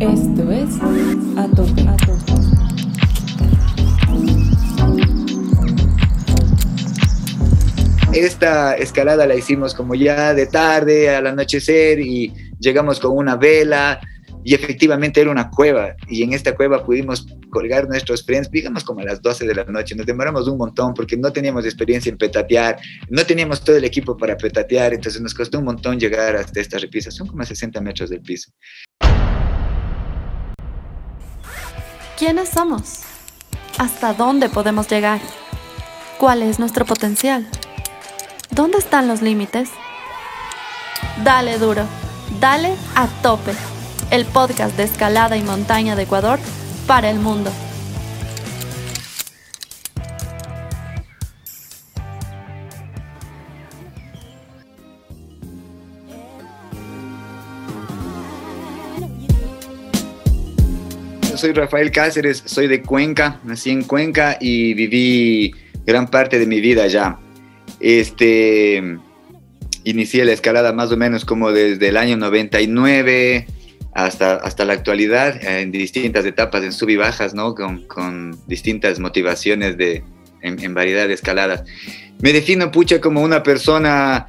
Esto es A Tope. Esta escalada la hicimos como ya de tarde, al anochecer, y llegamos con una vela, y efectivamente era una cueva, y en esta cueva pudimos colgar nuestros friends, digamos como a las 12 de la noche, nos demoramos un montón porque no teníamos experiencia en petatear, no teníamos todo el equipo para petatear, entonces nos costó un montón llegar hasta esta repisa, son como a 60 metros del piso. ¿Quiénes somos? ¿Hasta dónde podemos llegar? ¿Cuál es nuestro potencial? ¿Dónde están los límites? Dale duro, dale a tope. El podcast de escalada y montaña de Ecuador para el mundo. Soy Rafael Cáceres, soy de Cuenca, nací en Cuenca y viví gran parte de mi vida allá. Este, inicié la escalada más o menos como desde el año 99 hasta, hasta la actualidad, en distintas etapas, en sub y bajas, ¿no? Con, con distintas motivaciones de, en, variedad de escaladas. Me defino, pucha, como una persona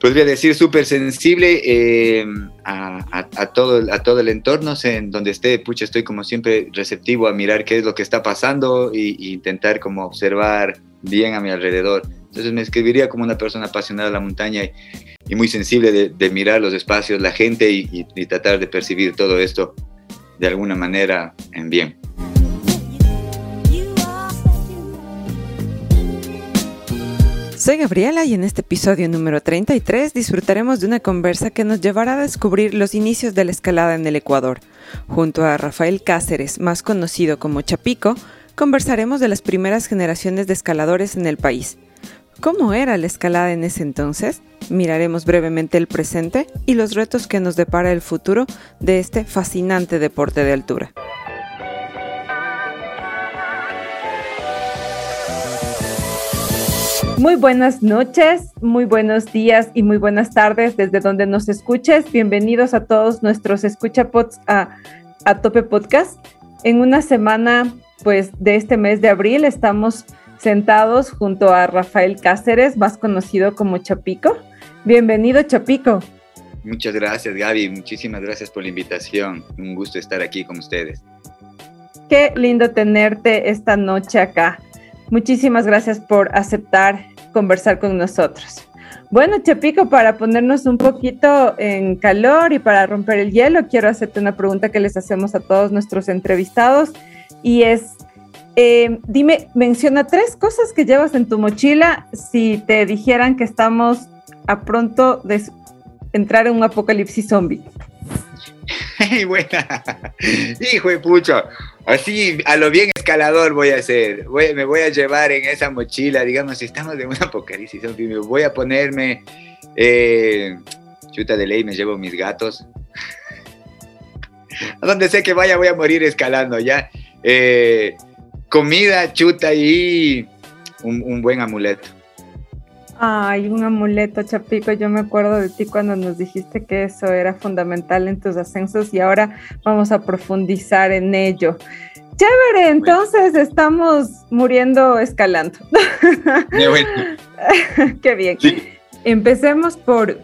podría decir, súper sensible eh, a, a, a, todo, a todo el entorno, en donde esté, pucha, estoy como siempre receptivo a mirar qué es lo que está pasando e, intentar como observar bien a mi alrededor. Entonces me escribiría como una persona apasionada de la montaña y, muy sensible de, mirar los espacios, la gente y tratar de percibir todo esto de alguna manera en bien. Soy Gabriela y en este episodio número 33 disfrutaremos de una conversa que nos llevará a descubrir los inicios de la escalada en el Ecuador. Junto a Rafael Cáceres, más conocido como Chapico, conversaremos de las primeras generaciones de escaladores en el país. ¿Cómo era la escalada en ese entonces? Miraremos brevemente el presente y los retos que nos depara el futuro de este fascinante deporte de altura. Muy buenas noches, muy buenos días y muy buenas tardes desde donde nos escuches. Bienvenidos a todos nuestros escuchapods a, a Tope Podcast. En una semana, pues, de este mes de abril estamos sentados junto a Rafael Cáceres, más conocido como Chapico. Bienvenido, Chapico. Muchas gracias, Gaby. Muchísimas gracias por la invitación. Un gusto estar aquí con ustedes. Qué lindo tenerte esta noche acá. Muchísimas gracias por aceptar conversar con nosotros. Bueno, Chapico, para ponernos un poquito en calor y para romper el hielo, quiero hacerte una pregunta que les hacemos a todos nuestros entrevistados y es, eh, dime, menciona tres cosas que llevas en tu mochila si te dijeran que estamos a pronto de entrar en un apocalipsis zombie. Hey, buena. Hijo de pucho. Así, a lo bien escalador voy a hacer. Me voy a llevar en esa mochila, digamos, estamos en un apocalipsis, voy a ponerme eh, chuta de ley, me llevo mis gatos. a donde sé que vaya voy a morir escalando, ¿ya? Eh, comida, chuta y un buen amuleto. Ay, un amuleto, Chapico. Yo me acuerdo de ti cuando nos dijiste que eso era fundamental en tus ascensos y ahora vamos a profundizar en ello. Chévere, entonces estamos muriendo escalando. Qué, bueno. Qué bien. Sí. Empecemos por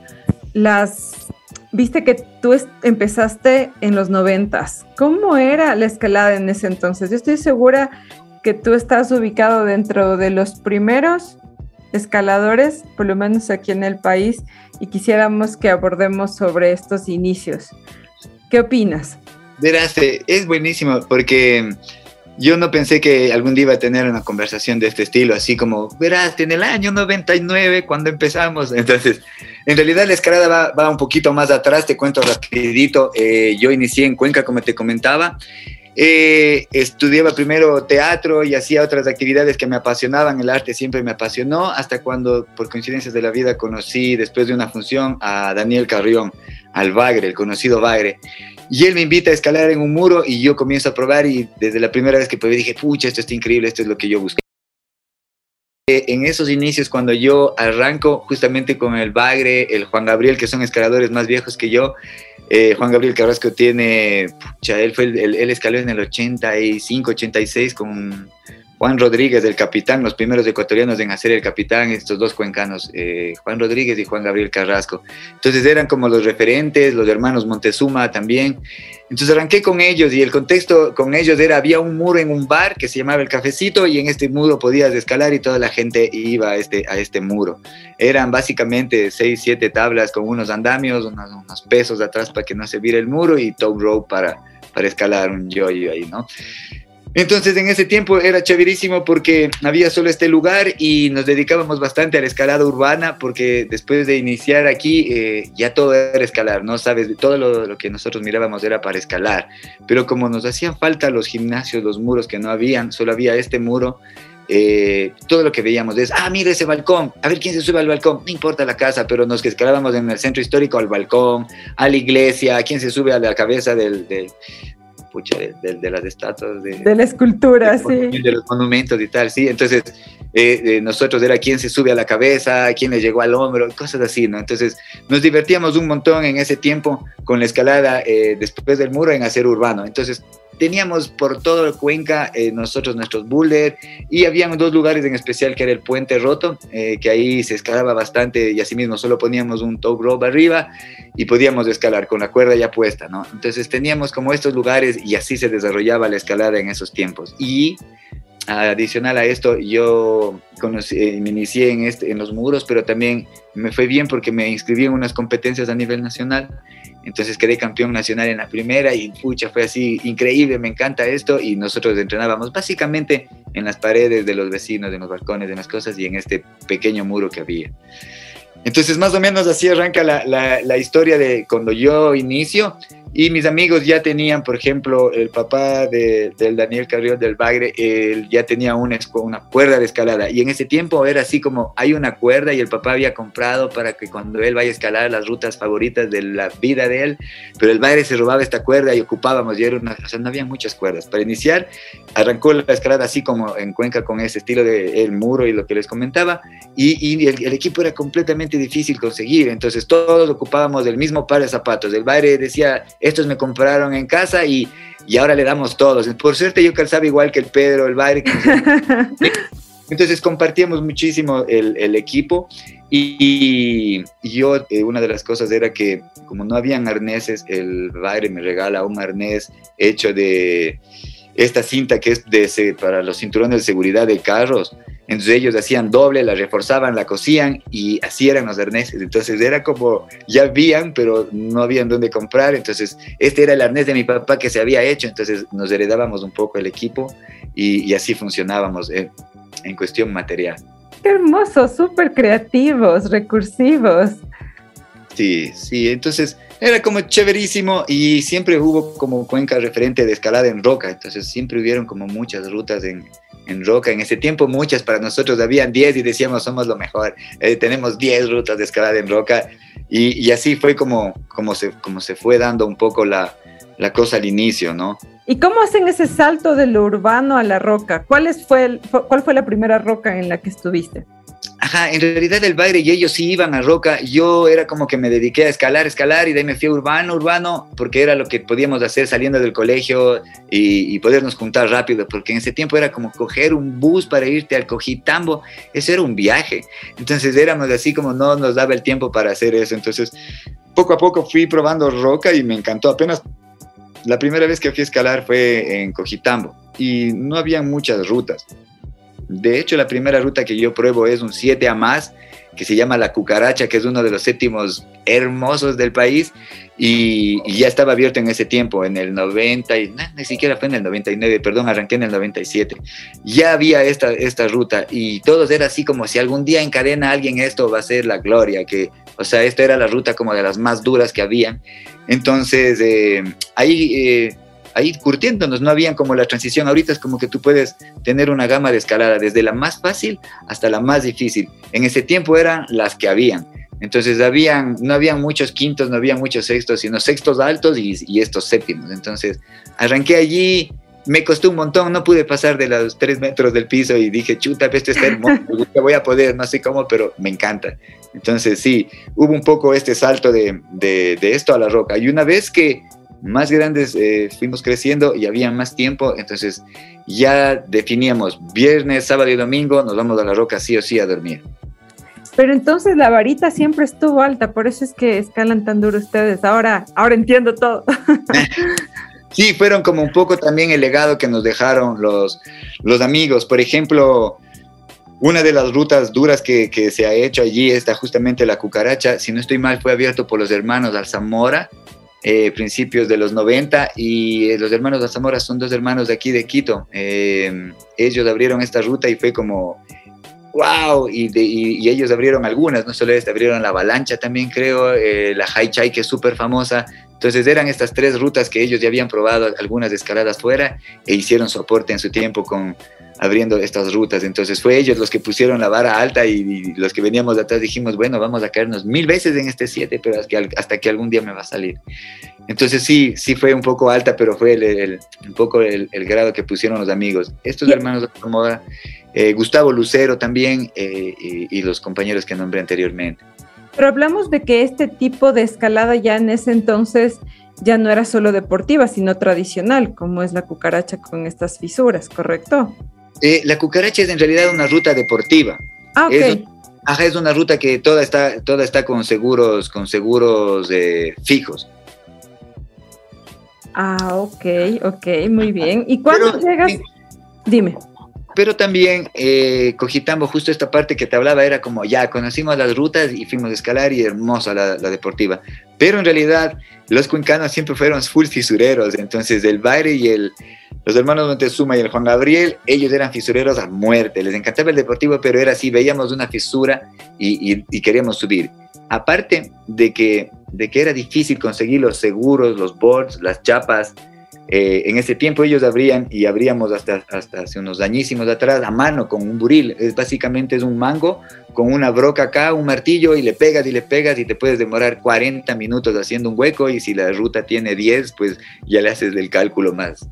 las... Viste que tú empezaste en los noventas. ¿Cómo era la escalada en ese entonces? Yo estoy segura que tú estás ubicado dentro de los primeros escaladores, por lo menos aquí en el país, y quisiéramos que abordemos sobre estos inicios. ¿Qué opinas? Verás, es buenísimo porque yo no pensé que algún día iba a tener una conversación de este estilo, así como, verás, en el año 99 cuando empezamos, entonces, en realidad la escalada va, va un poquito más atrás, te cuento rapidito, eh, yo inicié en Cuenca, como te comentaba, eh, estudiaba primero teatro y hacía otras actividades que me apasionaban, el arte siempre me apasionó, hasta cuando por coincidencias de la vida conocí después de una función a Daniel Carrión, al Bagre, el conocido Bagre. Y él me invita a escalar en un muro y yo comienzo a probar y desde la primera vez que probé dije, pucha, esto está increíble, esto es lo que yo busqué. En esos inicios, cuando yo arranco justamente con el Bagre, el Juan Gabriel, que son escaladores más viejos que yo, Eh, Juan Gabriel Carrasco tiene, pucha, él, fue el, él escaló en el 85, 86 con Juan Rodríguez, el capitán, los primeros ecuatorianos en hacer el capitán, estos dos cuencanos, eh, Juan Rodríguez y Juan Gabriel Carrasco. Entonces eran como los referentes, los hermanos Montezuma también. Entonces arranqué con ellos y el contexto con ellos era, había un muro en un bar que se llamaba El Cafecito y en este muro podías escalar y toda la gente iba a este, a este muro. Eran básicamente seis, siete tablas con unos andamios, unos, unos pesos atrás para que no se viera el muro y top rope para, para escalar un yoyo ahí, ¿no? Entonces en ese tiempo era chéverísimo porque había solo este lugar y nos dedicábamos bastante a la escalada urbana porque después de iniciar aquí eh, ya todo era escalar, ¿no? Sabes, todo lo, que nosotros mirábamos era para escalar, pero como nos hacían falta los gimnasios, los muros que no habían, solo había este muro, eh, todo lo que veíamos es, ah, mira ese balcón, a ver quién se sube al balcón, no importa la casa, pero nos que escalábamos en el centro histórico al balcón, a la iglesia, quién se sube a la cabeza del, de, las estatuas. De, la escultura, sí. De los monumentos y tal, sí. Entonces, eh, eh, nosotros era quién se sube a la cabeza, quién le llegó al hombro, cosas así, ¿no? Entonces, nos divertíamos un montón en ese tiempo con la escalada eh, después del muro en hacer urbano. Entonces, teníamos por todo el Cuenca nosotros nuestros boulders y habían dos lugares en especial que era el Puente Roto, que ahí se escalaba bastante y así mismo solo poníamos un top rope arriba y podíamos escalar con la cuerda ya puesta, ¿no? Entonces teníamos como estos lugares y así se desarrollaba la escalada en esos tiempos. Y adicional a esto, yo eh, me inicié en, este, en los muros, pero también me fue bien porque me inscribí en unas competencias a nivel nacional. Entonces quedé campeón nacional en la primera y pucha, fue así increíble, me encanta esto. Y nosotros entrenábamos básicamente en las paredes de los vecinos, en los balcones, en las cosas y en este pequeño muro que había. Entonces, más o menos así arranca la, la, historia de cuando yo inicio. Y mis amigos ya tenían, por ejemplo, el papá de, del Daniel Carrión del Bagre, él ya tenía una, una cuerda de escalada. Y en ese tiempo era así como hay una cuerda y el papá había comprado para que cuando él vaya a escalar las rutas favoritas de la vida de él, pero el Bagre se robaba esta cuerda y ocupábamos, y era una, o sea, no había muchas cuerdas. Para iniciar, arrancó la escalada así como en Cuenca con ese estilo de el muro y lo que les comentaba, y, y el, el, equipo era completamente difícil conseguir, entonces todos ocupábamos el mismo par de zapatos. El Bagre decía, estos me compraron en casa y, y ahora le damos todos. Por suerte yo calzaba igual que el Pedro, el Bayre. Entonces compartíamos muchísimo el, el equipo y, yo, eh, una de las cosas era que como no habían arneses, el Bayre me regala un arnés hecho de esta cinta que es de, para los cinturones de seguridad de carros. Entonces ellos hacían doble, la reforzaban, la cosían y así eran los arneses. Entonces era como, ya habían, pero no habían dónde comprar. Entonces este era el arnés de mi papá que se había hecho. Entonces nos heredábamos un poco el equipo y, así funcionábamos en, en cuestión material. Qué hermoso, súper creativos, recursivos. Sí, sí, entonces era como chéverísimo y siempre hubo como cuenca referente de escalada en roca, entonces siempre hubieron como muchas rutas en, en roca. En ese tiempo muchas para nosotros habían 10 y decíamos somos lo mejor. Eh, tenemos 10 rutas de escalada en roca y, y, así fue como, como, se, como se fue dando un poco la, la cosa al inicio, ¿no? ¿Y cómo hacen ese salto de lo urbano a la roca? ¿Cuál, fue el, ¿Cuál fue la primera roca en la que estuviste? Ajá, en realidad el baile y ellos sí iban a roca. Yo era como que me dediqué a escalar, escalar y de ahí me fui urbano, urbano, porque era lo que podíamos hacer saliendo del colegio y, podernos juntar rápido, porque en ese tiempo era como coger un bus para irte al Cojitambo. Eso era un viaje. Entonces éramos así como no nos daba el tiempo para hacer eso. Entonces poco a poco fui probando roca y me encantó. Apenas la primera vez que fui a escalar fue en Cojitambo y no había muchas rutas. De hecho, la primera ruta que yo pruebo es un 7 a más, que se llama La Cucaracha, que es uno de los séptimos hermosos del país, y, ya estaba abierto en ese tiempo, en el 90, y, ni siquiera fue en el 99, perdón, arranqué en el 97. Ya había esta, esta ruta, y todos era así como si algún día encadena alguien esto va a ser la gloria, que, o sea, esta era la ruta como de las más duras que habían. Entonces, eh, ahí... Eh, ahí curtiéndonos, no habían como la transición. Ahorita es como que tú puedes tener una gama de escalada, desde la más fácil hasta la más difícil. En ese tiempo eran las que habían. Entonces habían, no habían muchos quintos, no había muchos sextos, sino sextos altos y, estos séptimos. Entonces arranqué allí me costó un montón, no pude pasar de los tres metros del piso y dije, chuta, esto está hermoso, voy a poder, no sé cómo, pero me encanta. Entonces sí, hubo un poco este salto de, de, esto a la roca. Y una vez que más grandes eh, fuimos creciendo y había más tiempo, entonces ya definíamos viernes, sábado y domingo, nos vamos a la roca sí o sí a dormir. Pero entonces la varita siempre estuvo alta, por eso es que escalan tan duro ustedes. Ahora, ahora entiendo todo. Sí, fueron como un poco también el legado que nos dejaron los, los amigos. Por ejemplo, una de las rutas duras que, que, se ha hecho allí está justamente la cucaracha. Si no estoy mal, fue abierto por los hermanos Alzamora, eh, principios de los 90, y eh, los hermanos Alzamora son dos hermanos de aquí de Quito. Eh, ellos abrieron esta ruta y fue como wow, y, y, ellos abrieron algunas, no solo esta, abrieron la avalancha también creo, eh, la High Chai que es súper famosa. Entonces eran estas tres rutas que ellos ya habían probado algunas escaladas fuera e hicieron su aporte en su tiempo con abriendo estas rutas. Entonces fue ellos los que pusieron la vara alta y, los que veníamos de atrás dijimos, bueno, vamos a caernos mil veces en este 7, pero hasta que, hasta que algún día me va a salir. Entonces sí, sí fue un poco alta, pero fue el, un poco el, grado que pusieron los amigos. Estos hermanos de la moda eh, Gustavo Lucero también eh, y, los compañeros que nombré anteriormente. Pero hablamos de que este tipo de escalada ya en ese entonces ya no era solo deportiva, sino tradicional, como es la cucaracha con estas fisuras, ¿correcto? Eh, la cucaracha es en realidad una ruta deportiva. Ah, ok. Es, ajá, es una ruta que toda está, toda está con seguros, con seguros fijos. Ah, ok, ok, muy bien. ¿Y cuándo llegas? Dime pero también eh, justo esta parte que te hablaba, era como ya conocimos las rutas y fuimos a escalar y hermosa la, deportiva. Pero en realidad los cuencanos siempre fueron full fisureros, entonces el baile y el, los hermanos Montezuma y el Juan Gabriel, ellos eran fisureros a muerte, les encantaba el deportivo, pero era así, veíamos una fisura y, y, queríamos subir. Aparte de que, de que era difícil conseguir los seguros, los boards, las chapas, eh, en ese tiempo ellos abrían y abríamos hasta, hasta hace unos dañísimos atrás a mano con un buril. Es básicamente es un mango con una broca acá, un martillo y le pegas y le pegas y te puedes demorar 40 minutos haciendo un hueco y si la ruta tiene 10, pues ya le haces del cálculo más.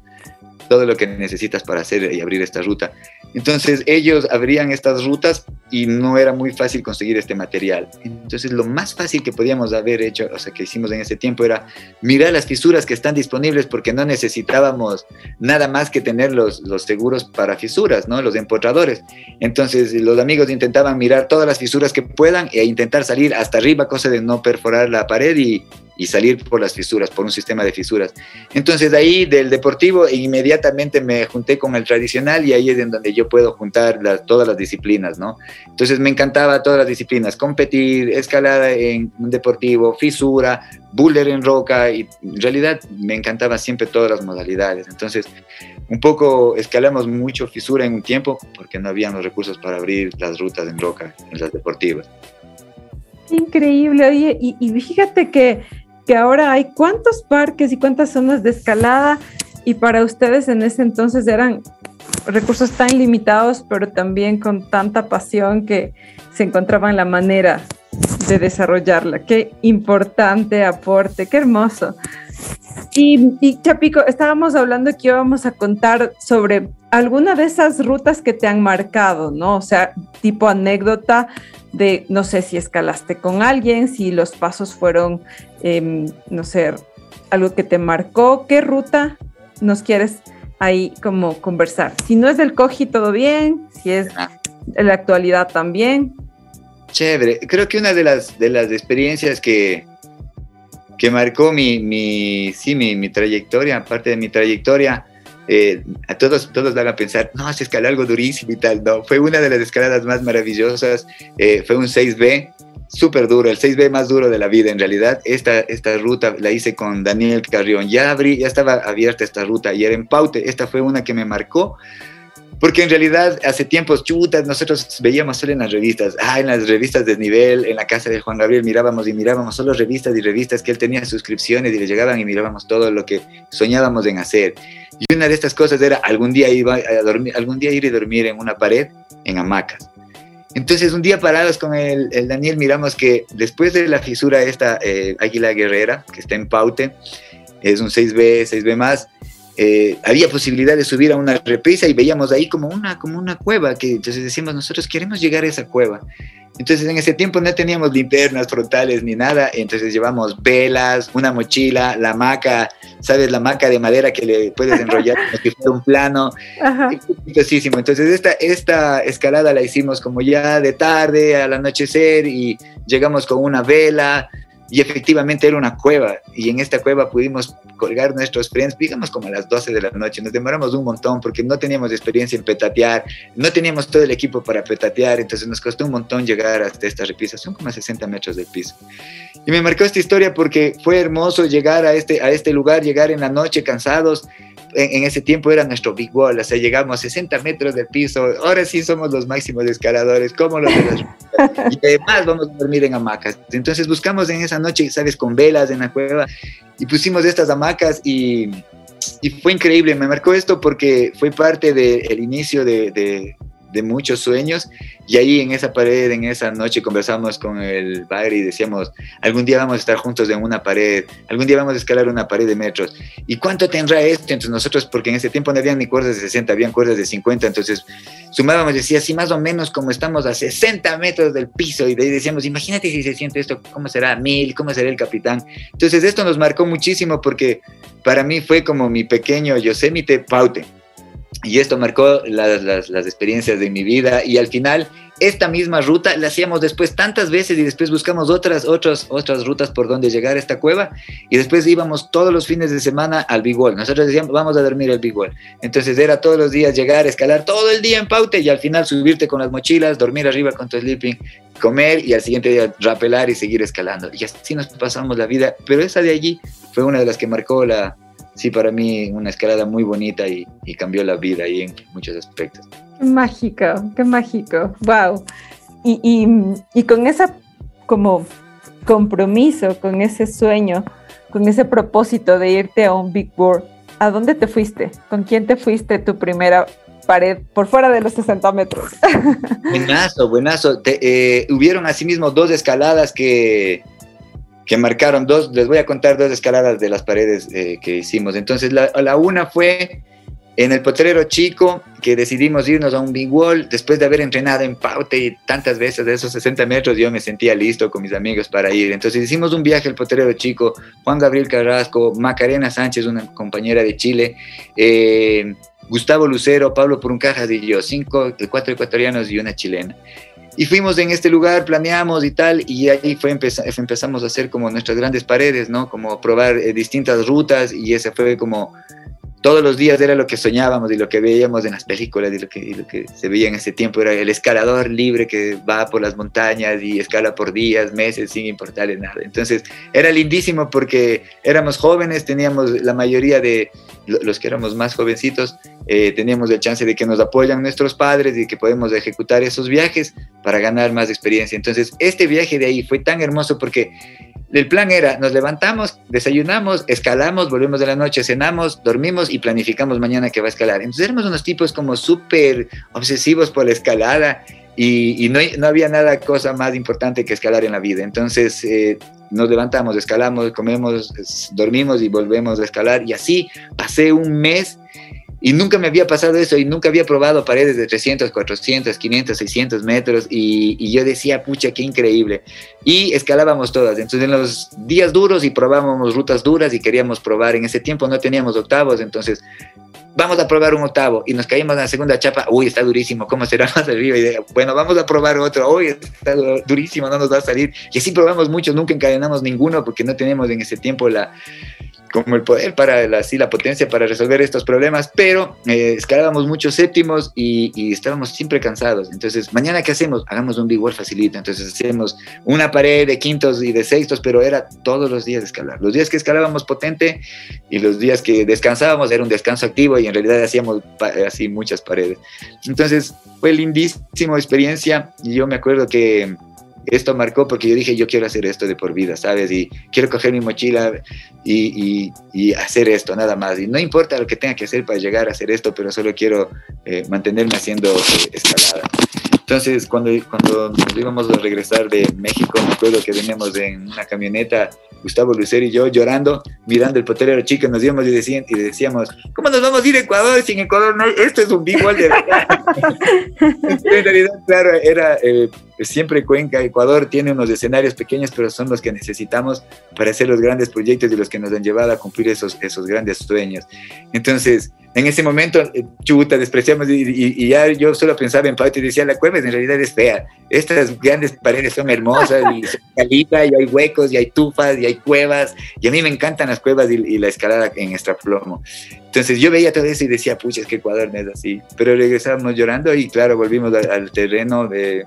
Todo lo que necesitas para hacer y abrir esta ruta. Entonces ellos abrían estas rutas y no era muy fácil conseguir este material. Entonces lo más fácil que podíamos haber hecho, o sea, que hicimos en ese tiempo era mirar las fisuras que están disponibles porque no necesitábamos nada más que tener los, los seguros para fisuras, ¿no? Los empotradores. Entonces los amigos intentaban mirar todas las fisuras que puedan e intentar salir hasta arriba, cosa de no perforar la pared y, y salir por las fisuras, por un sistema de fisuras. Entonces de ahí del deportivo inmediatamente me junté con el tradicional y ahí es en donde yo puedo juntar todas las disciplinas, ¿no? Entonces me encantaba todas las disciplinas, competir, escalada en un deportivo, fisura, boulder en roca y en realidad me encantaba siempre todas las modalidades. Entonces un poco escalamos mucho fisura en un tiempo porque no habían los recursos para abrir las rutas en roca en las deportivas. Increíble, oye, y, y fíjate que que ahora hay cuántos parques y cuántas zonas de escalada y para ustedes en ese entonces eran recursos tan limitados, pero también con tanta pasión que se encontraban la manera de desarrollarla. Qué importante aporte, qué hermoso. Y, y, Chapico, estábamos hablando que íbamos a contar sobre alguna de esas rutas que te han marcado, ¿no? O sea, tipo anécdota de, no sé si escalaste con alguien, si los pasos fueron, em, no sé, algo que te marcó, ¿qué ruta nos quieres ahí como conversar? Si no es del Coji, todo bien, si es ah. de la actualidad también. Chévere, creo que una de las, de las experiencias que, que marcó mi, mi, sí, mi, mi trayectoria, aparte de mi trayectoria, eh, a todos, todos van a pensar, no, se escaló algo durísimo y tal. No, fue una de las escaladas más maravillosas. Eh, fue un 6B, súper duro, el 6B más duro de la vida en realidad. Esta, esta ruta la hice con Daniel Carrión. Ya, abrí, ya estaba abierta esta ruta y era en Paute. Esta fue una que me marcó porque en realidad hace tiempos, chutas, nosotros veíamos solo en las revistas, ah, en las revistas de nivel, en la casa de Juan Gabriel mirábamos y mirábamos solo revistas y revistas que él tenía suscripciones y le llegaban y mirábamos todo lo que soñábamos en hacer. Y una de estas cosas era algún día, iba a dormir, algún día ir y dormir en una pared en hamacas. Entonces, un día parados con el, Daniel, miramos que después de la fisura esta eh, Águila Guerrera, que está en Paute, es un 6B, 6B más, eh, había posibilidad de subir a una represa y veíamos ahí como una, como una cueva, que entonces decíamos, nosotros queremos llegar a esa cueva. Entonces en ese tiempo no teníamos linternas frontales ni nada, entonces llevamos velas, una mochila, la hamaca, ¿sabes? La hamaca de madera que le puedes enrollar como si fuera un plano. Entonces esta, esta escalada la hicimos como ya de tarde, al anochecer, y llegamos con una vela, y efectivamente era una cueva y en esta cueva pudimos colgar nuestros friends, digamos como a las 12 de la noche. Nos demoramos un montón porque no teníamos experiencia en petatear, no teníamos todo el equipo para petatear, entonces nos costó un montón llegar hasta esta repisa, son como a 60 metros del piso. Y me marcó esta historia porque fue hermoso llegar a este, a este lugar, llegar en la noche cansados, en, ese tiempo era nuestro big wall, o sea, llegamos a 60 metros del piso, ahora sí somos los máximos escaladores, como los de las... y además vamos a dormir en hamacas. Entonces buscamos en esa noche, ¿sabes? Con velas en la cueva y pusimos estas hamacas y, fue increíble, me marcó esto porque fue parte del inicio de, de muchos sueños y ahí en esa pared, en esa noche conversamos con el padre y decíamos, algún día vamos a estar juntos en una pared, algún día vamos a escalar una pared de metros. ¿Y cuánto tendrá esto entre nosotros? Porque en ese tiempo no habían ni cuerdas de 60, habían cuerdas de 50, entonces sumábamos, decía, así más o menos como estamos a 60 metros del piso y de decíamos, imagínate si se siente esto, ¿cómo será mil? ¿Cómo será el capitán? Entonces esto nos marcó muchísimo porque para mí fue como mi pequeño Yosemite Paute y esto marcó las, las, experiencias de mi vida y al final esta misma ruta la hacíamos después tantas veces y después buscamos otras, otras, otras rutas por donde llegar a esta cueva y después íbamos todos los fines de semana al Big Wall. Nosotros decíamos, vamos a dormir al Big Wall. Entonces era todos los días llegar, escalar todo el día en Paute y al final subirte con las mochilas, dormir arriba con tu sleeping, comer y al siguiente día rapelar y seguir escalando. Y así nos pasamos la vida, pero esa de allí fue una de las que marcó la, sí, para mí una escalada muy bonita y, cambió la vida ahí en muchos aspectos. Qué mágico, qué mágico, wow. Y, y, con ese como compromiso, con ese sueño, con ese propósito de irte a un Big Board, ¿a dónde te fuiste? ¿Con quién te fuiste tu primera pared por fuera de los 60 metros? Buenazo, buenazo. Eh, hubieron asimismo dos escaladas que, que marcaron dos, les voy a contar dos escaladas de las paredes eh, que hicimos. Entonces, la, la, una fue en el potrero chico, que decidimos irnos a un big wall, después de haber entrenado en Paute tantas veces de esos 60 metros, yo me sentía listo con mis amigos para ir. Entonces hicimos un viaje al potrero chico, Juan Gabriel Carrasco, Macarena Sánchez, una compañera de Chile, eh, Gustavo Lucero, Pablo Puruncajas y yo, cinco, cuatro ecuatorianos y una chilena. Y fuimos en este lugar, planeamos y tal, y ahí fue empezamos a hacer como nuestras grandes paredes, ¿no? Como probar eh, distintas rutas y ese fue como todos los días era lo que soñábamos y lo que veíamos en las películas y lo que, lo que se veía en ese tiempo era el escalador libre que va por las montañas y escala por días, meses sin importarle nada. Entonces era lindísimo porque éramos jóvenes, teníamos la mayoría de los que éramos más jovencitos, eh, teníamos el chance de que nos apoyan nuestros padres y que podemos ejecutar esos viajes para ganar más experiencia. Entonces este viaje de ahí fue tan hermoso porque el plan era, nos levantamos, desayunamos, escalamos, volvemos de la noche, cenamos, dormimos y planificamos mañana que va a escalar. Entonces éramos unos tipos como súper obsesivos por la escalada y, no, no, había nada cosa más importante que escalar en la vida. Entonces eh, nos levantamos, escalamos, comemos, dormimos y volvemos a escalar y así pasé un mes y nunca me había pasado eso y nunca había probado paredes de 300, 400, 500, 600 metros y, yo decía, pucha, qué increíble. Y escalábamos todas. Entonces en los días duros y probábamos rutas duras y queríamos probar. En ese tiempo no teníamos octavos, entonces vamos a probar un octavo y nos caímos en la segunda chapa, uy, está durísimo, ¿cómo será más arriba? Y bueno, vamos a probar otro, uy, está durísimo, no nos va a salir. Y así probamos muchos, nunca encadenamos ninguno porque no teníamos en ese tiempo la, como el poder para la, la potencia para resolver estos problemas, pero eh, escalábamos muchos séptimos y, estábamos siempre cansados. Entonces, mañana qué hacemos? Hagamos un big wall facilito. Entonces hacemos una pared de quintos y de sextos, pero era todos los días escalar. Los días que escalábamos potente y los días que descansábamos era un descanso activo y en realidad hacíamos así muchas paredes. Entonces, fue lindísima experiencia y yo me acuerdo que esto marcó porque yo dije, yo quiero hacer esto de por vida, ¿sabes? Y quiero coger mi mochila y, y, hacer esto, nada más. Y no importa lo que tenga que hacer para llegar a hacer esto, pero solo quiero eh, mantenerme haciendo eh, escalada. Entonces, cuando, cuando nos íbamos a regresar de México, me acuerdo que veníamos en una camioneta, Gustavo Lucero y yo llorando, mirando el potrero chico, nos íbamos y, decían, y decíamos, ¿cómo nos vamos a ir a Ecuador sin Ecuador? No, esto es un big de verdad. en realidad, claro, era eh, siempre Cuenca, Ecuador tiene unos escenarios pequeños, pero son los que necesitamos para hacer los grandes proyectos y los que nos han llevado a cumplir esos, esos grandes sueños. Entonces, en ese momento, eh, chuta, despreciamos y, ya yo solo pensaba en Pauta y decía, la cueva en realidad es fea. Estas grandes paredes son hermosas y son calitas y hay huecos y hay tufas y hay cuevas y a mí me encantan las cuevas y, la escalada en extraplomo. Entonces yo veía todo eso y decía, pucha, es que Ecuador no es así. Pero regresábamos llorando y claro, volvimos al terreno, de,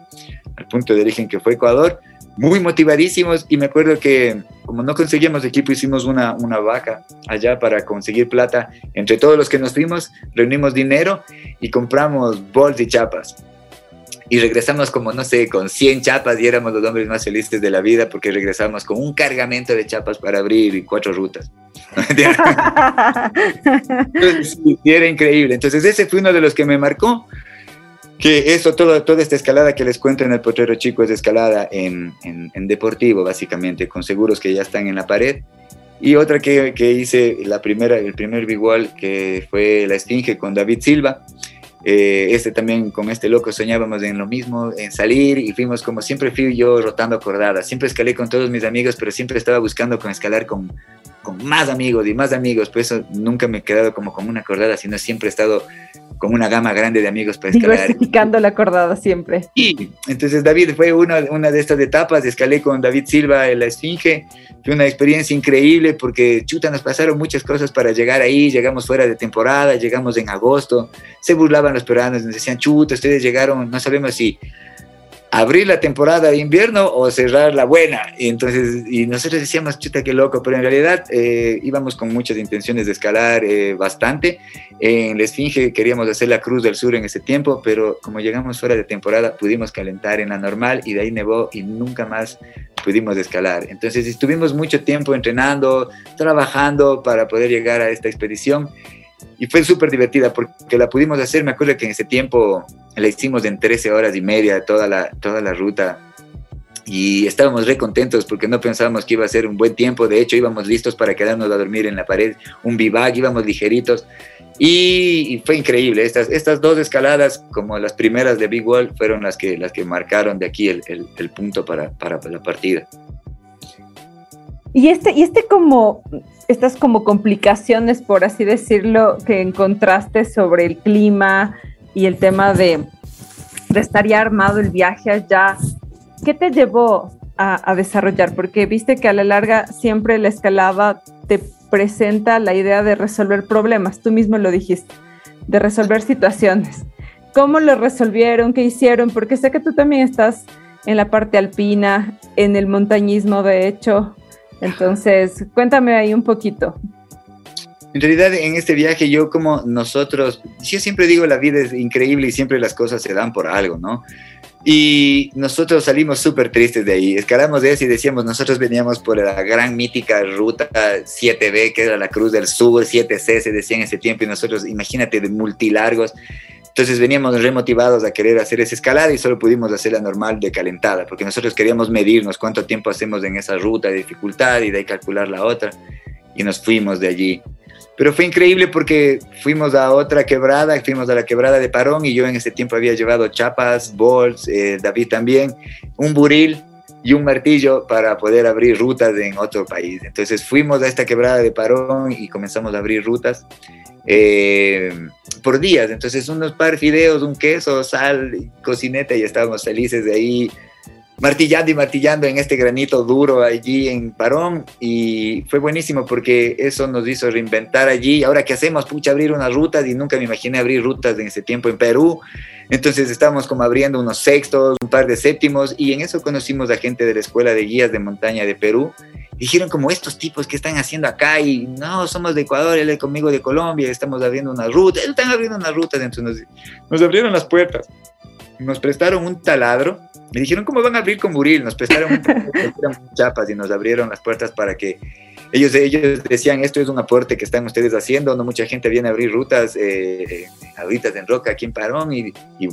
al punto de origen que fue Ecuador muy motivadísimos y me acuerdo que como no conseguíamos equipo hicimos una, una vaca allá para conseguir plata. Entre todos los que nos fuimos reunimos dinero y compramos bols y chapas. Y regresamos como, no sé, con 100 chapas y éramos los hombres más felices de la vida porque regresamos con un cargamento de chapas para abrir cuatro rutas. sí, era increíble. Entonces ese fue uno de los que me marcó que eso, todo, toda esta escalada que les cuento en el Potrero Chico es escalada en, en, deportivo, básicamente, con seguros que ya están en la pared. Y otra que, que hice, la primera, el primer bigual, que fue la Esfinge con David Silva. Eh, este también, con este loco, soñábamos en lo mismo, en salir y fuimos como siempre fui yo rotando acordadas. Siempre escalé con todos mis amigos, pero siempre estaba buscando con escalar con, con más amigos y más amigos. Por eso nunca me he quedado como con una acordada, sino siempre he estado con una gama grande de amigos para escalar. Diversificando la acordada siempre. Y entonces David fue una, una de estas etapas, escalé con David Silva en la Esfinge, fue una experiencia increíble porque chuta, nos pasaron muchas cosas para llegar ahí, llegamos fuera de temporada, llegamos en agosto, se burlaban los peruanos, nos decían, chuta, ustedes llegaron, no sabemos si abrir la temporada de invierno o cerrar la buena. Y entonces, y nosotros decíamos, chuta, qué loco, pero en realidad eh, íbamos con muchas intenciones de escalar eh, bastante. En la Esfinge queríamos hacer la Cruz del Sur en ese tiempo, pero como llegamos fuera de temporada, pudimos calentar en la normal y de ahí nevó y nunca más pudimos escalar. Entonces estuvimos mucho tiempo entrenando, trabajando para poder llegar a esta expedición y fue súper divertida porque la pudimos hacer, me acuerdo que en ese tiempo la hicimos en 13 horas y media toda la, toda la ruta. Y estábamos re contentos porque no pensábamos que iba a ser un buen tiempo, de hecho íbamos listos para quedarnos a dormir en la pared, un bivac, íbamos ligeritos. Y, fue increíble, estas, estas dos escaladas como las primeras de Big Wall fueron las que, las que marcaron de aquí el, el, punto para, para la partida. Y este, y este como, estas como complicaciones, por así decirlo, que encontraste sobre el clima y el tema de, de estar ya armado el viaje allá, ¿qué te llevó a, a, desarrollar? Porque viste que a la larga siempre la escalada te presenta la idea de resolver problemas, tú mismo lo dijiste, de resolver situaciones. ¿Cómo lo resolvieron? ¿Qué hicieron? Porque sé que tú también estás en la parte alpina, en el montañismo, de hecho. Entonces, cuéntame ahí un poquito. En realidad, en este viaje, yo como nosotros, yo siempre digo, la vida es increíble y siempre las cosas se dan por algo, ¿no? Y nosotros salimos súper tristes de ahí. Escalamos de eso y decíamos, nosotros veníamos por la gran mítica ruta 7B, que era la Cruz del Sur, 7C, se decía en ese tiempo, y nosotros, imagínate, de multilargos. Entonces veníamos remotivados a querer hacer esa escalada y solo pudimos hacer la normal de calentada, porque nosotros queríamos medirnos cuánto tiempo hacemos en esa ruta de dificultad y de ahí calcular la otra. Y nos fuimos de allí. Pero fue increíble porque fuimos a otra quebrada, fuimos a la quebrada de Parón y yo en ese tiempo había llevado chapas, bols, eh, David también, un buril y un martillo para poder abrir rutas en otro país. Entonces fuimos a esta quebrada de Parón y comenzamos a abrir rutas eh, por días. Entonces unos par fideos, un queso, sal, cocineta y estábamos felices de ahí martillando y martillando en este granito duro allí en Parón y fue buenísimo porque eso nos hizo reinventar allí. Ahora qué hacemos, pucha, abrir unas rutas y nunca me imaginé abrir rutas en ese tiempo en Perú. Entonces estábamos como abriendo unos sextos, un par de séptimos y en eso conocimos a gente de la Escuela de Guías de Montaña de Perú dijeron como estos tipos que están haciendo acá y no, somos de Ecuador, él es conmigo de Colombia, estamos abriendo una ruta, están abriendo una ruta, entonces nos abrieron las puertas, nos prestaron un taladro, me dijeron cómo van a abrir con buril, nos prestaron chapas y nos abrieron las puertas para que ellos, ellos decían, esto es un aporte que están ustedes haciendo, no mucha gente viene a abrir rutas, eh, ahorita en Roca, aquí en Parón, y, y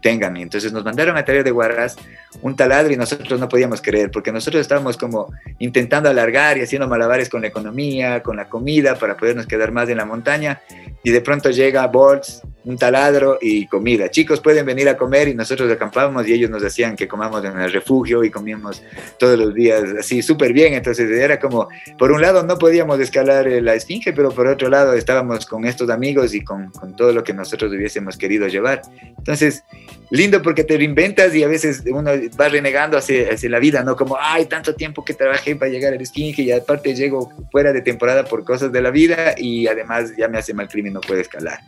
tengan. Y entonces nos mandaron a traer de Guarras un taladro y nosotros no podíamos creer, porque nosotros estábamos como intentando alargar y haciendo malabares con la economía, con la comida, para podernos quedar más en la montaña. Y de pronto llega Bolts, un taladro y comida. Chicos, pueden venir a comer y nosotros acampábamos y ellos nos decían que comamos en el refugio y comíamos todos los días así súper bien. Entonces era como, por un lado no podíamos escalar eh, la esfinge, pero por otro lado estábamos con estos amigos y con, con todo lo que nosotros hubiésemos querido llevar. Entonces, lindo porque te reinventas y a veces uno va renegando hacia, hacia la vida, ¿no? Como, ay, tanto tiempo que trabajé para llegar al esfinge y aparte llego fuera de temporada por cosas de la vida y además ya me hace mal crimen, no puedo escalar.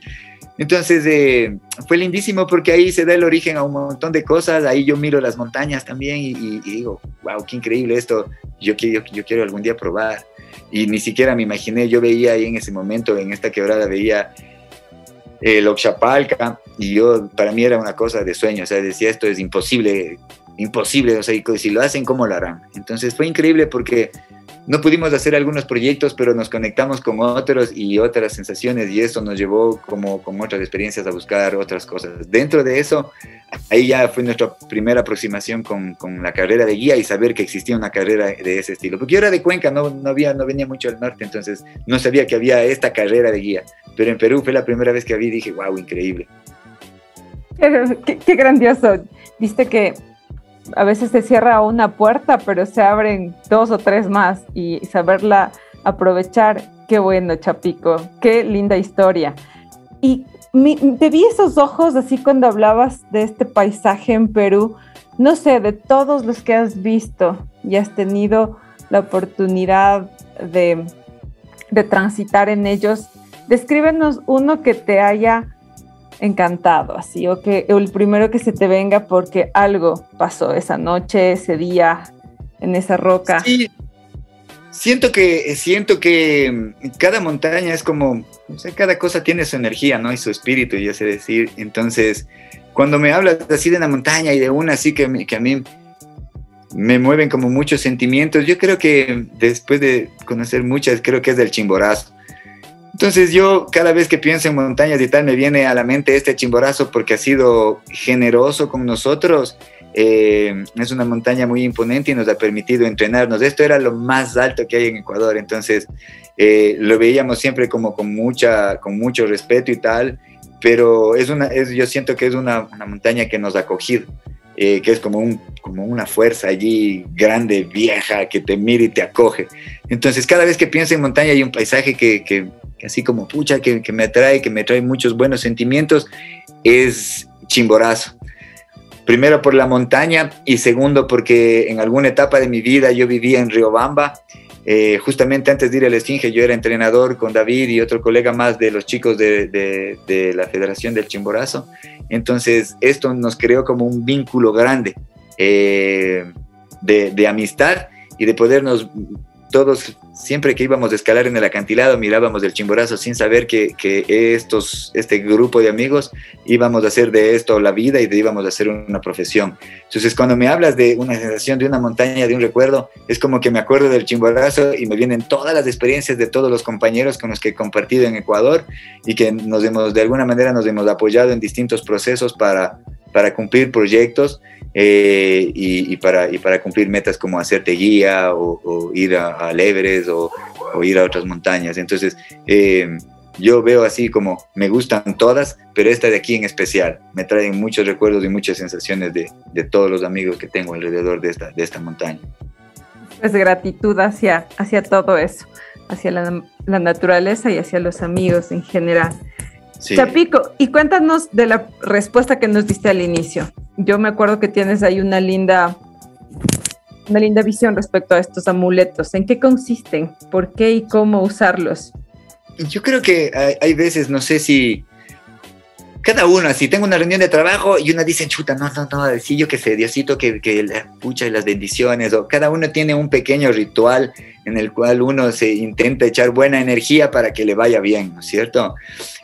Entonces eh, fue lindísimo porque ahí se da el origen a un montón de cosas. Ahí yo miro las montañas también y, digo, wow, qué increíble esto. Yo, yo, yo quiero algún día probar. Y ni siquiera me imaginé, yo veía ahí en ese momento, en esta quebrada, veía el Oxapalca y yo, para mí era una cosa de sueño. O sea, decía, esto es imposible, imposible. O sea, si lo hacen, ¿cómo lo harán? Entonces fue increíble porque no pudimos hacer algunos proyectos, pero nos conectamos con otros y otras sensaciones y eso nos llevó como con otras experiencias a buscar otras cosas. Dentro de eso, ahí ya fue nuestra primera aproximación con, con la carrera de guía y saber que existía una carrera de ese estilo. Porque yo era de Cuenca, no, no, había, no venía mucho al norte, entonces no sabía que había esta carrera de guía. Pero en Perú fue la primera vez que vi y dije, wow, increíble. Qué, qué grandioso. Viste que a veces se cierra una puerta, pero se abren dos o tres más y saberla aprovechar, qué bueno, Chapico, qué linda historia. Y te vi esos ojos así cuando hablabas de este paisaje en Perú, no sé, de todos los que has visto y has tenido la oportunidad de, de transitar en ellos, descríbenos uno que te haya encantado, así, o que el primero que se te venga porque algo pasó esa noche, ese día, en esa roca. Siento que, siento que mm, cada montaña es como, o sea, cada cosa tiene su energía, ¿no? Y su espíritu, ya sé decir. Entonces, cuando me hablas así de una montaña y de una así que, que a mí me mueven como muchos sentimientos, yo creo que después de conocer muchas, creo que es del Chimborazo. Entonces yo cada vez que pienso en montañas y tal me viene a la mente este chimborazo porque ha sido generoso con nosotros. Eh, es una montaña muy imponente y nos ha permitido entrenarnos. Esto era lo más alto que hay en Ecuador, entonces eh, lo veíamos siempre como con, mucha, con mucho respeto y tal, pero es una, es, yo siento que es una, una montaña que nos ha acogido. Eh, que es como, un, como una fuerza allí grande, vieja, que te mira y te acoge. Entonces, cada vez que pienso en montaña hay un paisaje que, que, así como pucha, que, me atrae, que me trae muchos buenos sentimientos, es Chimborazo. Primero por la montaña y segundo porque en alguna etapa de mi vida yo vivía en Riobamba. Eh, justamente antes de ir a la Esfinge yo era entrenador con David y otro colega más de los chicos de, la Federación del Chimborazo. Entonces esto nos creó como un vínculo grande eh, de amistad y de podernos todos, siempre que íbamos a escalar en el acantilado, mirábamos el chimborazo sin saber que, que, estos, este grupo de amigos íbamos a hacer de esto la vida y de íbamos a hacer una profesión. Entonces, cuando me hablas de una sensación, de una montaña, de un recuerdo, es como que me acuerdo del chimborazo y me vienen todas las experiencias de todos los compañeros con los que he compartido en Ecuador y que nos hemos, de alguna manera nos hemos apoyado en distintos procesos para, para cumplir proyectos eh, y, para, cumplir metas como hacerte guía o, ir a, Everest o, ir a otras montañas. Entonces, eh, yo veo así como me gustan todas, pero esta de aquí en especial me trae muchos recuerdos y muchas sensaciones de, todos los amigos que tengo alrededor de esta, montaña. Pues gratitud hacia, todo eso, hacia la naturaleza y hacia los amigos en general. Sí. Chapico, y cuéntanos de la respuesta que nos diste al inicio. Yo me acuerdo que tienes ahí una linda, una linda visión respecto a estos amuletos. ¿En qué consisten? ¿Por qué y cómo usarlos? Yo creo que hay, hay veces, no sé si cada uno, así tengo una reunión de trabajo y una dice, chuta, no, no, no, sí, yo que sé, Diosito, que, que la pucha las bendiciones, o cada uno tiene un pequeño ritual en el cual uno se intenta echar buena energía para que le vaya bien, ¿no es cierto?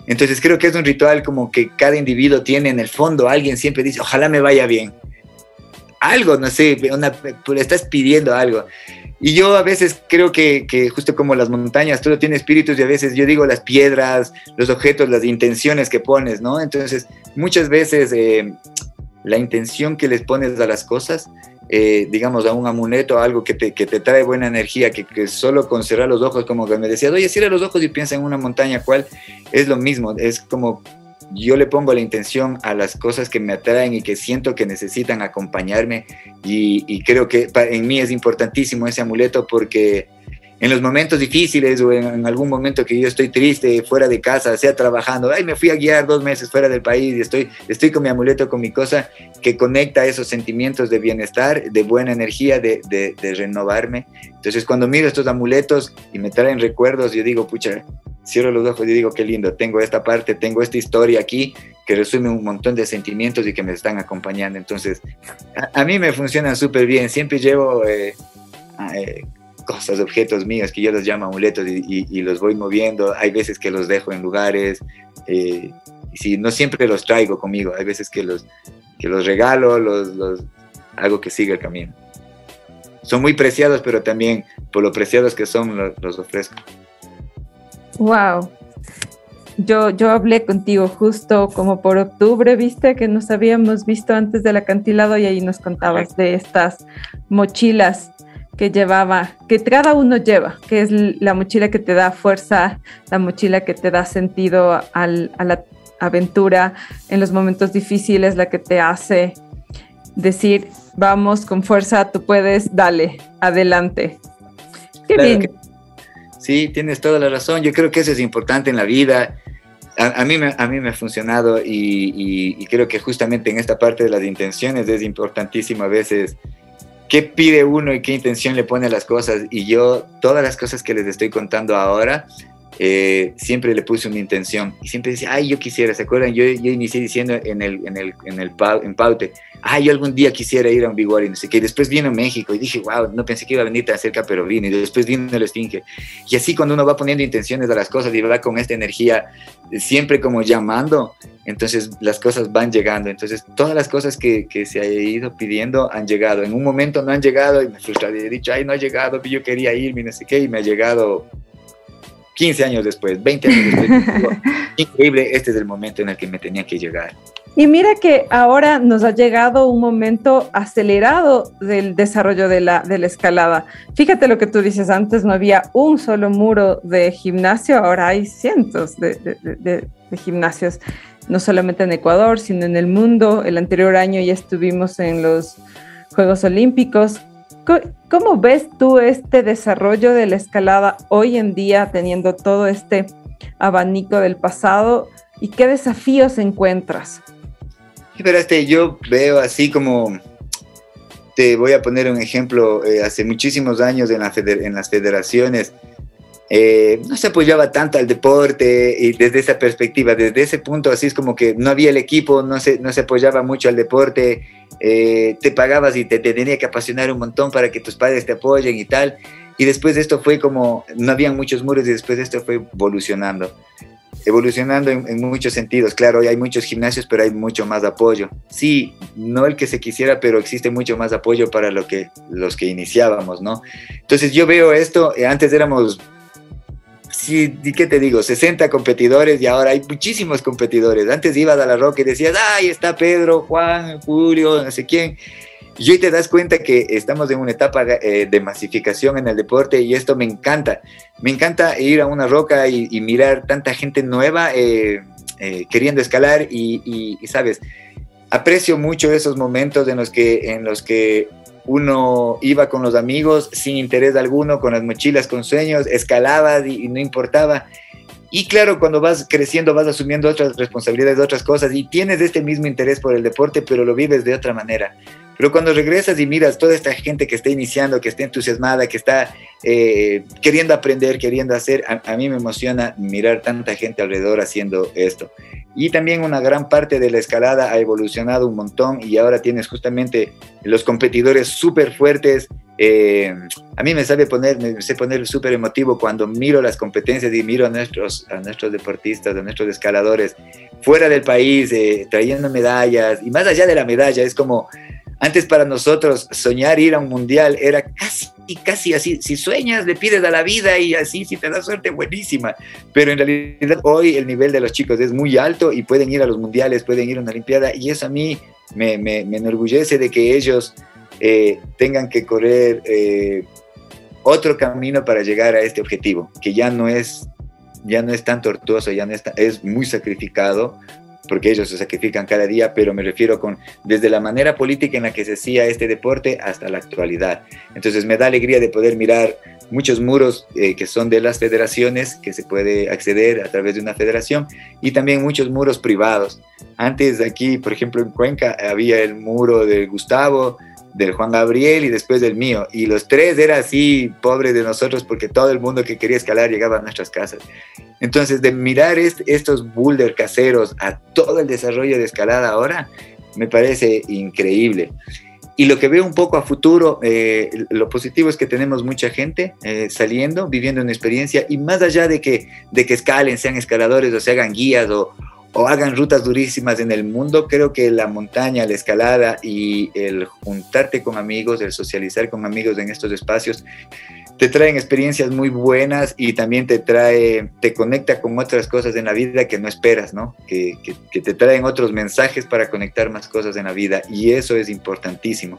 Entonces creo que es un ritual como que cada individuo tiene en el fondo, alguien siempre dice, ojalá me vaya bien. Algo, no sé, una, estás pidiendo algo. Y yo a veces creo que, que, justo como las montañas, todo tiene espíritus y a veces yo digo las piedras, los objetos, las intenciones que pones, ¿no? Entonces, muchas veces eh, la intención que les pones a las cosas, eh, digamos, a un amuleto, algo que te, que te trae buena energía, que, que, solo con cerrar los ojos, como que me decías, oye, cierra los ojos y piensa en una montaña, ¿cuál? Es lo mismo, es como yo le pongo la intención a las cosas que me atraen y que siento que necesitan acompañarme y, creo que en mí es importantísimo ese amuleto porque en los momentos difíciles o en, algún momento que yo estoy triste, fuera de casa, sea trabajando, ay, me fui a guiar dos meses fuera del país y estoy, estoy con mi amuleto, con mi cosa que conecta esos sentimientos de bienestar, de buena energía, de, de renovarme. Entonces, cuando miro estos amuletos y me traen recuerdos, yo digo, pucha, cierro los ojos y digo, qué lindo, tengo esta parte, tengo esta historia aquí que resume un montón de sentimientos y que me están acompañando. Entonces, a, a mí me funcionan súper bien. Siempre llevo... Eh, eh, cosas, objetos míos que yo los llamo amuletos y, los voy moviendo. Hay veces que los dejo en lugares, eh, y si no siempre los traigo conmigo, hay veces que los, que los regalo, los, los hago que siga el camino. Son muy preciados, pero también por lo preciados que son, los, los ofrezco. Wow. Yo, yo hablé contigo justo como por octubre, viste que nos habíamos visto antes del acantilado y ahí nos contabas de estas mochilas que llevaba, que cada uno lleva, que es la mochila que te da fuerza, la mochila que te da sentido al, a la aventura en los momentos difíciles, la que te hace decir, vamos con fuerza, tú puedes, dale, adelante. Qué bien. Sí, tienes toda la razón. Yo creo que eso es importante en la vida. A, mí, me, a mí me ha funcionado y, y creo que justamente en esta parte de las intenciones es importantísimo a veces qué pide uno y qué intención le pone a las cosas. Y yo, todas las cosas que les estoy contando ahora, eh, siempre le puse una intención. Y siempre decía, ay, yo quisiera, ¿se acuerdan? Yo, yo inicié diciendo en el, en el, en el en Paute, ay, yo algún día quisiera ir a un Big y no sé qué. después vino México y dije, wow, no pensé que iba a venir tan cerca, pero vine. Y después vino el Esfinge. Y así cuando uno va poniendo intenciones a las cosas y va con esta energía, siempre como llamando, entonces las cosas van llegando. Entonces todas las cosas que, que se ha ido pidiendo han llegado. En un momento no han llegado y me frustré y he dicho, ay, no ha llegado, yo quería irme, no sé qué, y me ha llegado 15 años después, 20 años después. increíble, este es el momento en el que me tenía que llegar. Y mira que ahora nos ha llegado un momento acelerado del desarrollo de la, de la escalada. Fíjate lo que tú dices, antes no había un solo muro de gimnasio, ahora hay cientos de, de, de gimnasios, no solamente en Ecuador, sino en el mundo. El anterior año ya estuvimos en los Juegos Olímpicos. ¿Cómo ves tú este desarrollo de la escalada hoy en día, teniendo todo este abanico del pasado y qué desafíos encuentras? Pero este, yo veo así como, te voy a poner un ejemplo, eh, hace muchísimos años en, la en las federaciones eh, no se apoyaba tanto al deporte y desde esa perspectiva, desde ese punto así es como que no había el equipo, no se, no se apoyaba mucho al deporte, eh, te pagabas y te, te, tenía que apasionar un montón para que tus padres te apoyen y tal. Y después de esto fue como, no habían muchos muros y después de esto fue evolucionando. Evolucionando en, en muchos sentidos. Claro, hoy hay muchos gimnasios, pero hay mucho más apoyo. Sí, no el que se quisiera, pero existe mucho más apoyo para lo que, los que iniciábamos, ¿no? Entonces yo veo esto, eh, antes éramos sí, ¿qué te digo? 60 competidores y ahora hay muchísimos competidores. Antes ibas a la roca y decías, ay, está Pedro, Juan, Julio, no sé quién. Y hoy te das cuenta que estamos en una etapa eh, de masificación en el deporte y esto me encanta. Me encanta ir a una roca y, mirar tanta gente nueva eh, eh, queriendo escalar y, y, y, sabes, aprecio mucho esos momentos en los que, en los que uno iba con los amigos sin interés alguno, con las mochilas, con sueños, escalaba y, y, no importaba. Y claro, cuando vas creciendo vas asumiendo otras responsabilidades, otras cosas y tienes este mismo interés por el deporte, pero lo vives de otra manera. Pero cuando regresas y miras toda esta gente que está iniciando, que está entusiasmada, que está eh, queriendo aprender, queriendo hacer, a, a, mí me emociona mirar tanta gente alrededor haciendo esto. Y también una gran parte de la escalada ha evolucionado un montón y ahora tienes justamente los competidores súper fuertes. Eh, a mí me sabe poner, me sé poner súper emotivo cuando miro las competencias y miro a nuestros, a nuestros deportistas, a nuestros escaladores fuera del país, eh, trayendo medallas y más allá de la medalla, es como antes para nosotros soñar ir a un mundial era casi, casi así. Si sueñas, le pides a la vida y así, si te da suerte, buenísima. Pero en realidad hoy el nivel de los chicos es muy alto y pueden ir a los mundiales, pueden ir a una olimpiada y eso a mí me, me, enorgullece de que ellos eh, tengan que correr eh, otro camino para llegar a este objetivo, que ya no es, ya no es tan tortuoso, ya no es, es muy sacrificado, porque ellos se sacrifican cada día, pero me refiero con desde la manera política en la que se hacía este deporte hasta la actualidad. Entonces me da alegría de poder mirar muchos muros eh, que son de las federaciones, que se puede acceder a través de una federación, y también muchos muros privados. Antes aquí, por ejemplo, en Cuenca había el muro de Gustavo, del Juan Gabriel y después del mío. Y los tres era así, pobre de nosotros, porque todo el mundo que quería escalar llegaba a nuestras casas. Entonces, de mirar estos boulder caseros a todo el desarrollo de escalada ahora, me parece increíble. Y lo que veo un poco a futuro, eh, lo positivo es que tenemos mucha gente eh, saliendo, viviendo una experiencia, y más allá de que, de que escalen, sean escaladores o se hagan guías o, o hagan rutas durísimas en el mundo, creo que la montaña, la escalada y el juntarte con amigos, el socializar con amigos en estos espacios, te traen experiencias muy buenas y también te trae, te conecta con otras cosas en la vida que no esperas, ¿no? Que, que, te traen otros mensajes para conectar más cosas en la vida y eso es importantísimo.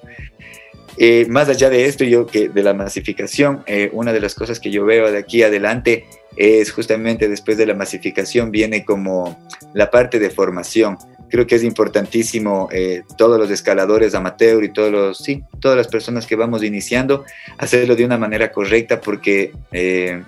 Eh, más allá de esto, yo que de la masificación, eh, una de las cosas que yo veo de aquí adelante es justamente después de la masificación viene como la parte de formación. Creo que es importantísimo eh, todos los escaladores amateur y todos los, sí, todas las personas que vamos iniciando, hacerlo de una manera correcta porque eh,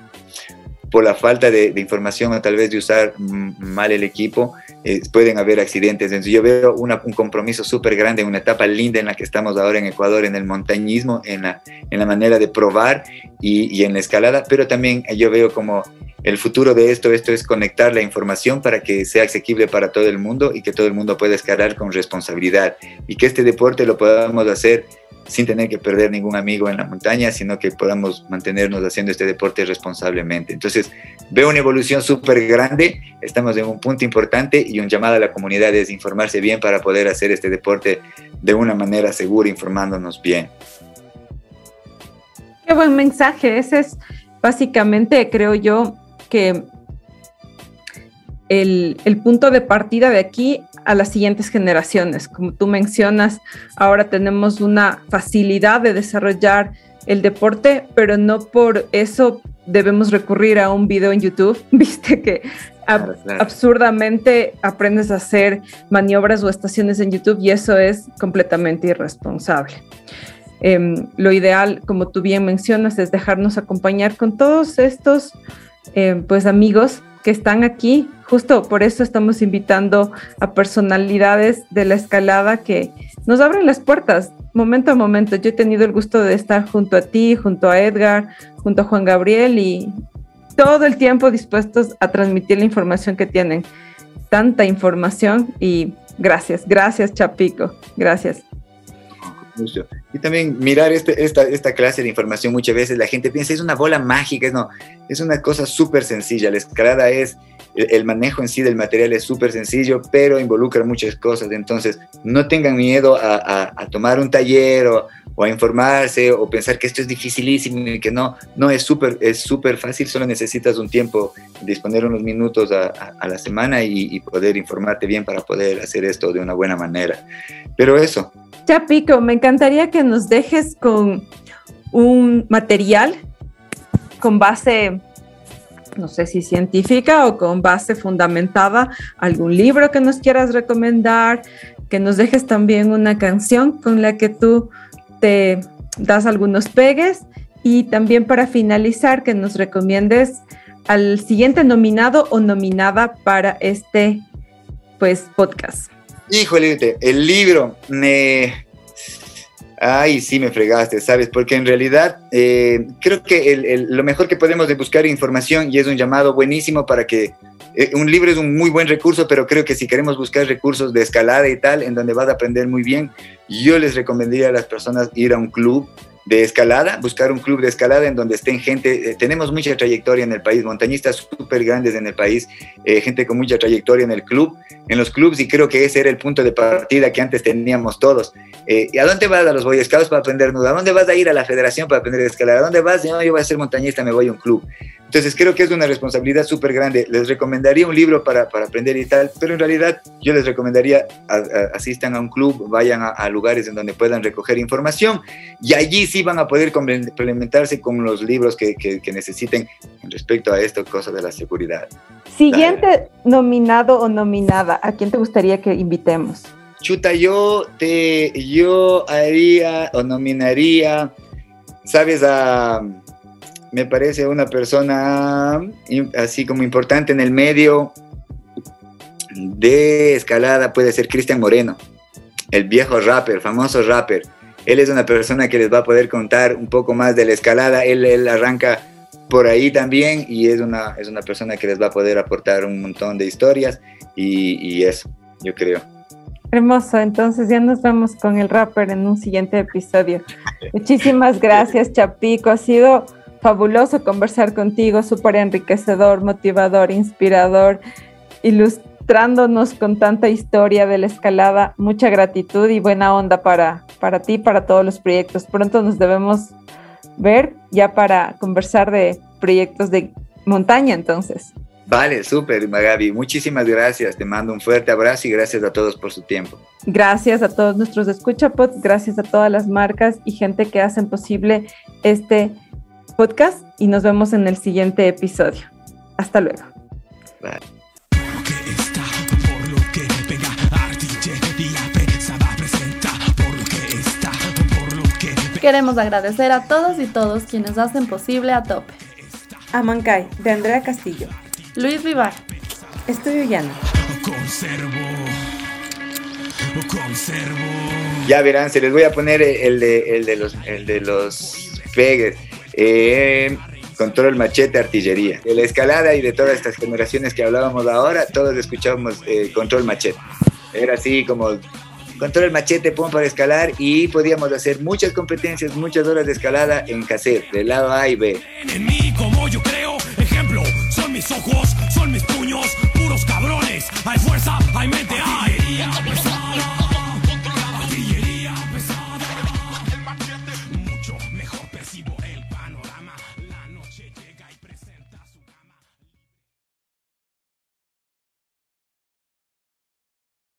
por la falta de, información o tal vez de usar mal el equipo, eh, pueden haber accidentes. Entonces yo veo un compromiso súper grande, una etapa linda en la que estamos ahora en Ecuador, en el montañismo, en la, en la manera de probar y, y en la escalada, pero también yo veo como el futuro de esto, esto es conectar la información para que sea asequible para todo el mundo y que todo el mundo pueda escalar con responsabilidad y que este deporte lo podamos hacer sin tener que perder ningún amigo en la montaña, sino que podamos mantenernos haciendo este deporte responsablemente. Entonces, veo una evolución súper grande, estamos en un punto importante y un llamado a la comunidad es informarse bien para poder hacer este deporte de una manera segura, informándonos bien. Qué buen mensaje, ese es básicamente, creo yo, que el, punto de partida de aquí a las siguientes generaciones. Como tú mencionas, ahora tenemos una facilidad de desarrollar el deporte, pero no por eso debemos recurrir a un video en YouTube. Viste que absurdamente aprendes a hacer maniobras o estaciones en YouTube y eso es completamente irresponsable. Em, lo ideal, como tú bien mencionas, es dejarnos acompañar con todos estos eh, pues amigos que están aquí. Justo por eso estamos invitando a personalidades de la escalada que nos abren las puertas momento a momento. Yo he tenido el gusto de estar junto a ti, junto a Edgar, junto a Juan Gabriel y todo el tiempo dispuestos a transmitir la información que tienen. Tanta información y gracias, gracias Chapico, gracias. Y también mirar este, esta, esta clase de información muchas veces la gente piensa es una bola mágica, no, es una cosa súper sencilla. La escalada es, el, manejo en sí del material es súper sencillo, pero involucra muchas cosas. Entonces, no tengan miedo a, a, tomar un taller o, o, a informarse o pensar que esto es dificilísimo y que no, no es súper es súper fácil, solo necesitas un tiempo, disponer unos minutos a, a la semana y, y poder informarte bien para poder hacer esto de una buena manera. Pero eso, ya Pico, me encantaría que nos dejes con un material con base, no sé si científica o con base fundamentada, algún libro que nos quieras recomendar, que nos dejes también una canción con la que tú te das algunos pegues y también para finalizar que nos recomiendes al siguiente nominado o nominada para este pues podcast. Híjole, el libro, me... Ay, sí me fregaste, ¿sabes? Porque en realidad eh, creo que lo mejor que podemos es buscar información y es un llamado buenísimo para que eh, un libro es un muy buen recurso, pero creo que si queremos buscar recursos de escalada y tal, en donde vas a aprender muy bien, yo les recomendaría a las personas ir a un club de escalada, buscar un club de escalada en donde estén gente, eh, tenemos mucha trayectoria en el país, montañistas súper grandes en el país, eh, gente con mucha trayectoria en el club, en los clubs y creo que ese era el punto de partida que antes teníamos todos. ¿Y a dónde vas a los Boy Scouts para aprender nudo? ¿A dónde vas a ir a la federación para aprender escalada? ¿A dónde vas? No, yo voy a ser montañista, me voy a un club. Entonces creo que es una responsabilidad súper grande. Les recomendaría un libro para, para, aprender y tal, pero en realidad yo les recomendaría asistan a un club, vayan a, lugares en donde puedan recoger información y allí sí van a poder complementarse con los libros que, que, necesiten respecto a esto, cosa de la seguridad. Siguiente nominado o nominada, ¿a quién te gustaría que invitemos? Chuta, yo te, yo haría o nominaría, sabes, a me parece una persona así como importante en el medio de escalada, puede ser Cristian Moreno, el viejo rapper, famoso rapper. Él es una persona que les va a poder contar un poco más de la escalada, él, arranca por ahí también y es una, es una persona que les va a poder aportar un montón de historias y, y eso, yo creo. Hermoso, entonces ya nos vemos con el rapper en un siguiente episodio. Muchísimas gracias, Chapico. Ha sido fabuloso conversar contigo, súper enriquecedor, motivador, inspirador, ilustrándonos con tanta historia de la escalada. Mucha gratitud y buena onda para, para ti, para todos los proyectos. Pronto nos debemos ver ya para conversar de proyectos de montaña entonces. Vale, súper, Magabi. Muchísimas gracias. Te mando un fuerte abrazo y gracias a todos por su tiempo. Gracias a todos nuestros escuchapods, gracias a todas las marcas y gente que hacen posible este podcast y nos vemos en el siguiente episodio. Hasta luego. Queremos agradecer a todos y todos quienes hacen posible a tope. Amancay, de Andrea Castillo. Luis Vivar. Estudio Llano. Ya verán, se les voy a poner el de, el de los, el de los pegues control machete artillería. De la escalada y de todas estas generaciones que hablábamos ahora, todos escuchábamos eh, control machete. Era así como control machete, pum para escalar y podíamos hacer muchas competencias, muchas horas de escalada en cassette, del lado A y B. En mí, como yo creo, ejemplo, son mis ojos, son mis puños, puros cabrones. Hay fuerza, hay mente